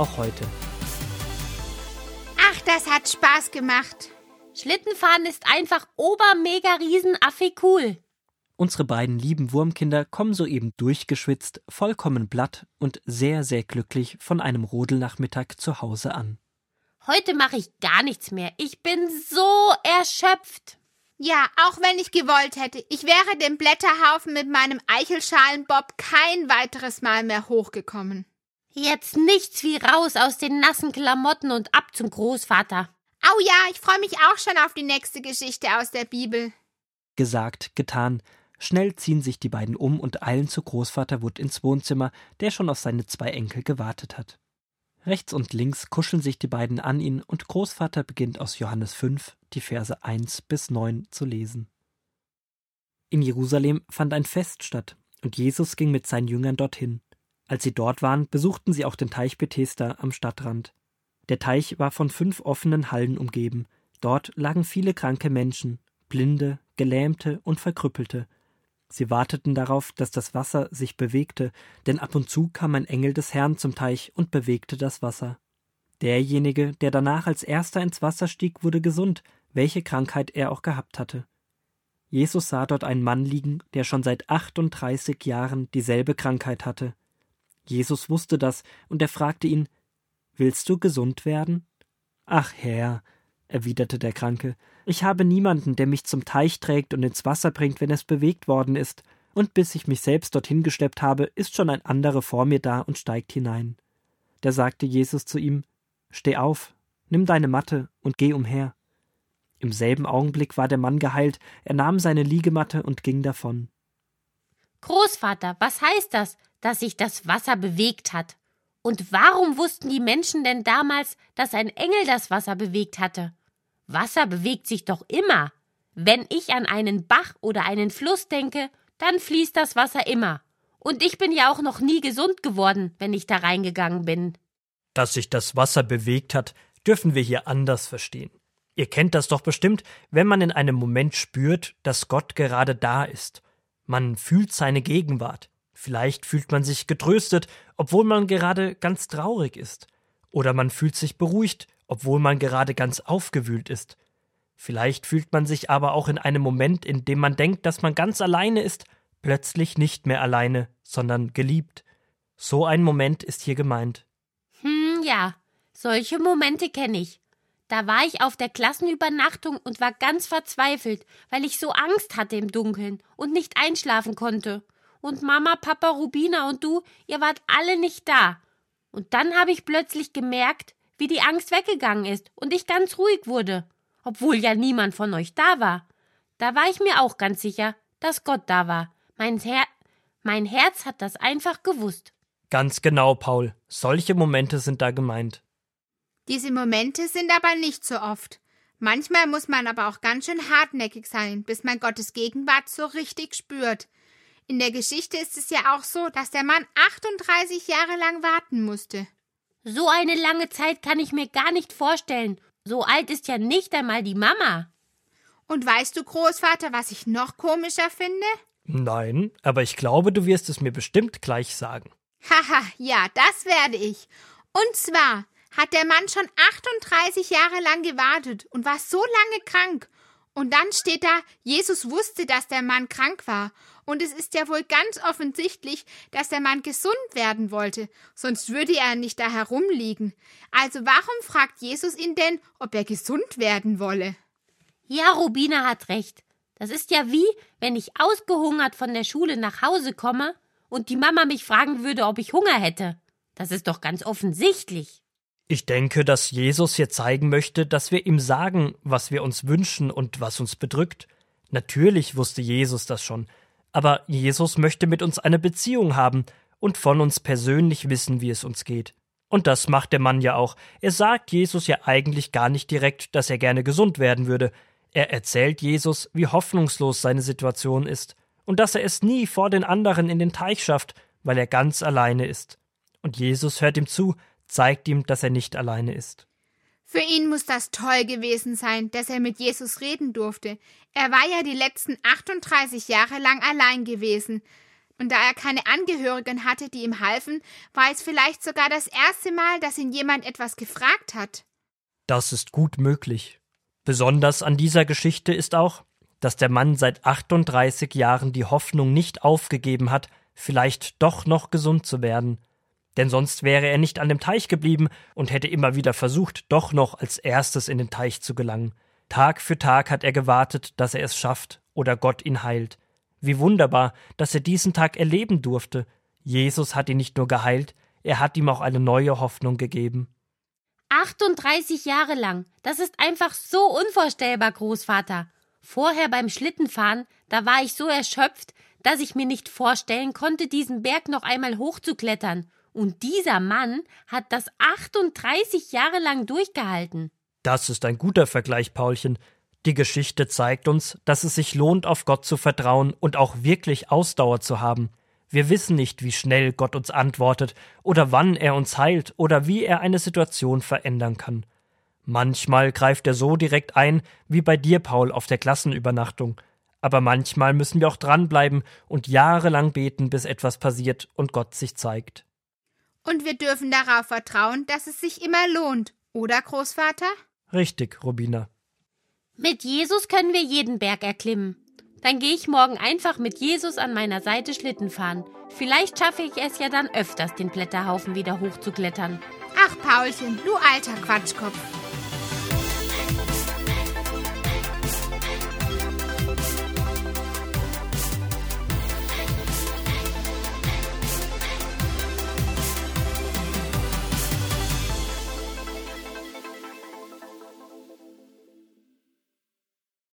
auch heute. Ach, das hat Spaß gemacht. Schlittenfahren ist einfach obermega riesen affi cool. Unsere beiden lieben Wurmkinder kommen soeben durchgeschwitzt, vollkommen blatt und sehr, sehr glücklich von einem Rodelnachmittag zu Hause an. Heute mache ich gar nichts mehr. Ich bin so erschöpft. Ja, auch wenn ich gewollt hätte, ich wäre den Blätterhaufen mit meinem Eichelschalenbob kein weiteres Mal mehr hochgekommen. Jetzt nichts wie raus aus den nassen Klamotten und ab zum Großvater. Au ja, ich freue mich auch schon auf die nächste Geschichte aus der Bibel. Gesagt, getan. Schnell ziehen sich die beiden um und eilen zu Großvater Wood ins Wohnzimmer, der schon auf seine zwei Enkel gewartet hat. Rechts und links kuscheln sich die beiden an ihn und Großvater beginnt aus Johannes 5 die Verse 1 bis 9 zu lesen. In Jerusalem fand ein Fest statt und Jesus ging mit seinen Jüngern dorthin. Als sie dort waren, besuchten sie auch den Teich Bethesda am Stadtrand. Der Teich war von fünf offenen Hallen umgeben. Dort lagen viele kranke Menschen, Blinde, Gelähmte und Verkrüppelte. Sie warteten darauf, dass das Wasser sich bewegte, denn ab und zu kam ein Engel des Herrn zum Teich und bewegte das Wasser. Derjenige, der danach als erster ins Wasser stieg, wurde gesund, welche Krankheit er auch gehabt hatte. Jesus sah dort einen Mann liegen, der schon seit 38 Jahren dieselbe Krankheit hatte. Jesus wusste das, und er fragte ihn, Willst du gesund werden? Ach Herr, erwiderte der Kranke, ich habe niemanden, der mich zum Teich trägt und ins Wasser bringt, wenn es bewegt worden ist, und bis ich mich selbst dorthin geschleppt habe, ist schon ein anderer vor mir da und steigt hinein. Da sagte Jesus zu ihm Steh auf, nimm deine Matte und geh umher. Im selben Augenblick war der Mann geheilt, er nahm seine Liegematte und ging davon. Großvater, was heißt das, dass sich das Wasser bewegt hat? Und warum wussten die Menschen denn damals, dass ein Engel das Wasser bewegt hatte? Wasser bewegt sich doch immer. Wenn ich an einen Bach oder einen Fluss denke, dann fließt das Wasser immer. Und ich bin ja auch noch nie gesund geworden, wenn ich da reingegangen bin. Dass sich das Wasser bewegt hat, dürfen wir hier anders verstehen. Ihr kennt das doch bestimmt, wenn man in einem Moment spürt, dass Gott gerade da ist. Man fühlt seine Gegenwart. Vielleicht fühlt man sich getröstet, obwohl man gerade ganz traurig ist. Oder man fühlt sich beruhigt, obwohl man gerade ganz aufgewühlt ist. Vielleicht fühlt man sich aber auch in einem Moment, in dem man denkt, dass man ganz alleine ist, plötzlich nicht mehr alleine, sondern geliebt. So ein Moment ist hier gemeint. Hm, ja, solche Momente kenne ich. Da war ich auf der Klassenübernachtung und war ganz verzweifelt, weil ich so Angst hatte im Dunkeln und nicht einschlafen konnte und Mama, Papa, Rubina und du, ihr wart alle nicht da. Und dann habe ich plötzlich gemerkt, wie die Angst weggegangen ist und ich ganz ruhig wurde, obwohl ja niemand von euch da war. Da war ich mir auch ganz sicher, dass Gott da war. Mein, Her mein Herz hat das einfach gewusst. Ganz genau, Paul. Solche Momente sind da gemeint. Diese Momente sind aber nicht so oft. Manchmal muss man aber auch ganz schön hartnäckig sein, bis man Gottes Gegenwart so richtig spürt. In der Geschichte ist es ja auch so, dass der Mann 38 Jahre lang warten musste. So eine lange Zeit kann ich mir gar nicht vorstellen. So alt ist ja nicht einmal die Mama. Und weißt du, Großvater, was ich noch komischer finde? Nein, aber ich glaube, du wirst es mir bestimmt gleich sagen. Haha, ja, das werde ich. Und zwar hat der Mann schon 38 Jahre lang gewartet und war so lange krank. Und dann steht da, Jesus wusste, dass der Mann krank war und es ist ja wohl ganz offensichtlich, dass der Mann gesund werden wollte, sonst würde er nicht da herumliegen. Also warum fragt Jesus ihn denn, ob er gesund werden wolle? Ja, Rubina hat recht. Das ist ja wie, wenn ich ausgehungert von der Schule nach Hause komme und die Mama mich fragen würde, ob ich Hunger hätte. Das ist doch ganz offensichtlich. Ich denke, dass Jesus hier zeigen möchte, dass wir ihm sagen, was wir uns wünschen und was uns bedrückt. Natürlich wusste Jesus das schon, aber Jesus möchte mit uns eine Beziehung haben und von uns persönlich wissen, wie es uns geht. Und das macht der Mann ja auch. Er sagt Jesus ja eigentlich gar nicht direkt, dass er gerne gesund werden würde. Er erzählt Jesus, wie hoffnungslos seine Situation ist und dass er es nie vor den anderen in den Teich schafft, weil er ganz alleine ist. Und Jesus hört ihm zu, zeigt ihm, dass er nicht alleine ist. Für ihn muss das toll gewesen sein, dass er mit Jesus reden durfte. Er war ja die letzten 38 Jahre lang allein gewesen. Und da er keine Angehörigen hatte, die ihm halfen, war es vielleicht sogar das erste Mal, dass ihn jemand etwas gefragt hat. Das ist gut möglich. Besonders an dieser Geschichte ist auch, dass der Mann seit 38 Jahren die Hoffnung nicht aufgegeben hat, vielleicht doch noch gesund zu werden. Denn sonst wäre er nicht an dem Teich geblieben und hätte immer wieder versucht, doch noch als erstes in den Teich zu gelangen. Tag für Tag hat er gewartet, dass er es schafft oder Gott ihn heilt. Wie wunderbar, dass er diesen Tag erleben durfte. Jesus hat ihn nicht nur geheilt, er hat ihm auch eine neue Hoffnung gegeben. 38 Jahre lang. Das ist einfach so unvorstellbar, Großvater. Vorher beim Schlittenfahren, da war ich so erschöpft, dass ich mir nicht vorstellen konnte, diesen Berg noch einmal hochzuklettern. Und dieser Mann hat das 38 Jahre lang durchgehalten. Das ist ein guter Vergleich, Paulchen. Die Geschichte zeigt uns, dass es sich lohnt, auf Gott zu vertrauen und auch wirklich Ausdauer zu haben. Wir wissen nicht, wie schnell Gott uns antwortet oder wann er uns heilt oder wie er eine Situation verändern kann. Manchmal greift er so direkt ein, wie bei dir, Paul, auf der Klassenübernachtung. Aber manchmal müssen wir auch dranbleiben und jahrelang beten, bis etwas passiert und Gott sich zeigt. Und wir dürfen darauf vertrauen, dass es sich immer lohnt, oder Großvater? Richtig, Robina. Mit Jesus können wir jeden Berg erklimmen. Dann gehe ich morgen einfach mit Jesus an meiner Seite Schlitten fahren. Vielleicht schaffe ich es ja dann öfters, den Blätterhaufen wieder hochzuklettern. Ach, Paulchen, du alter Quatschkopf.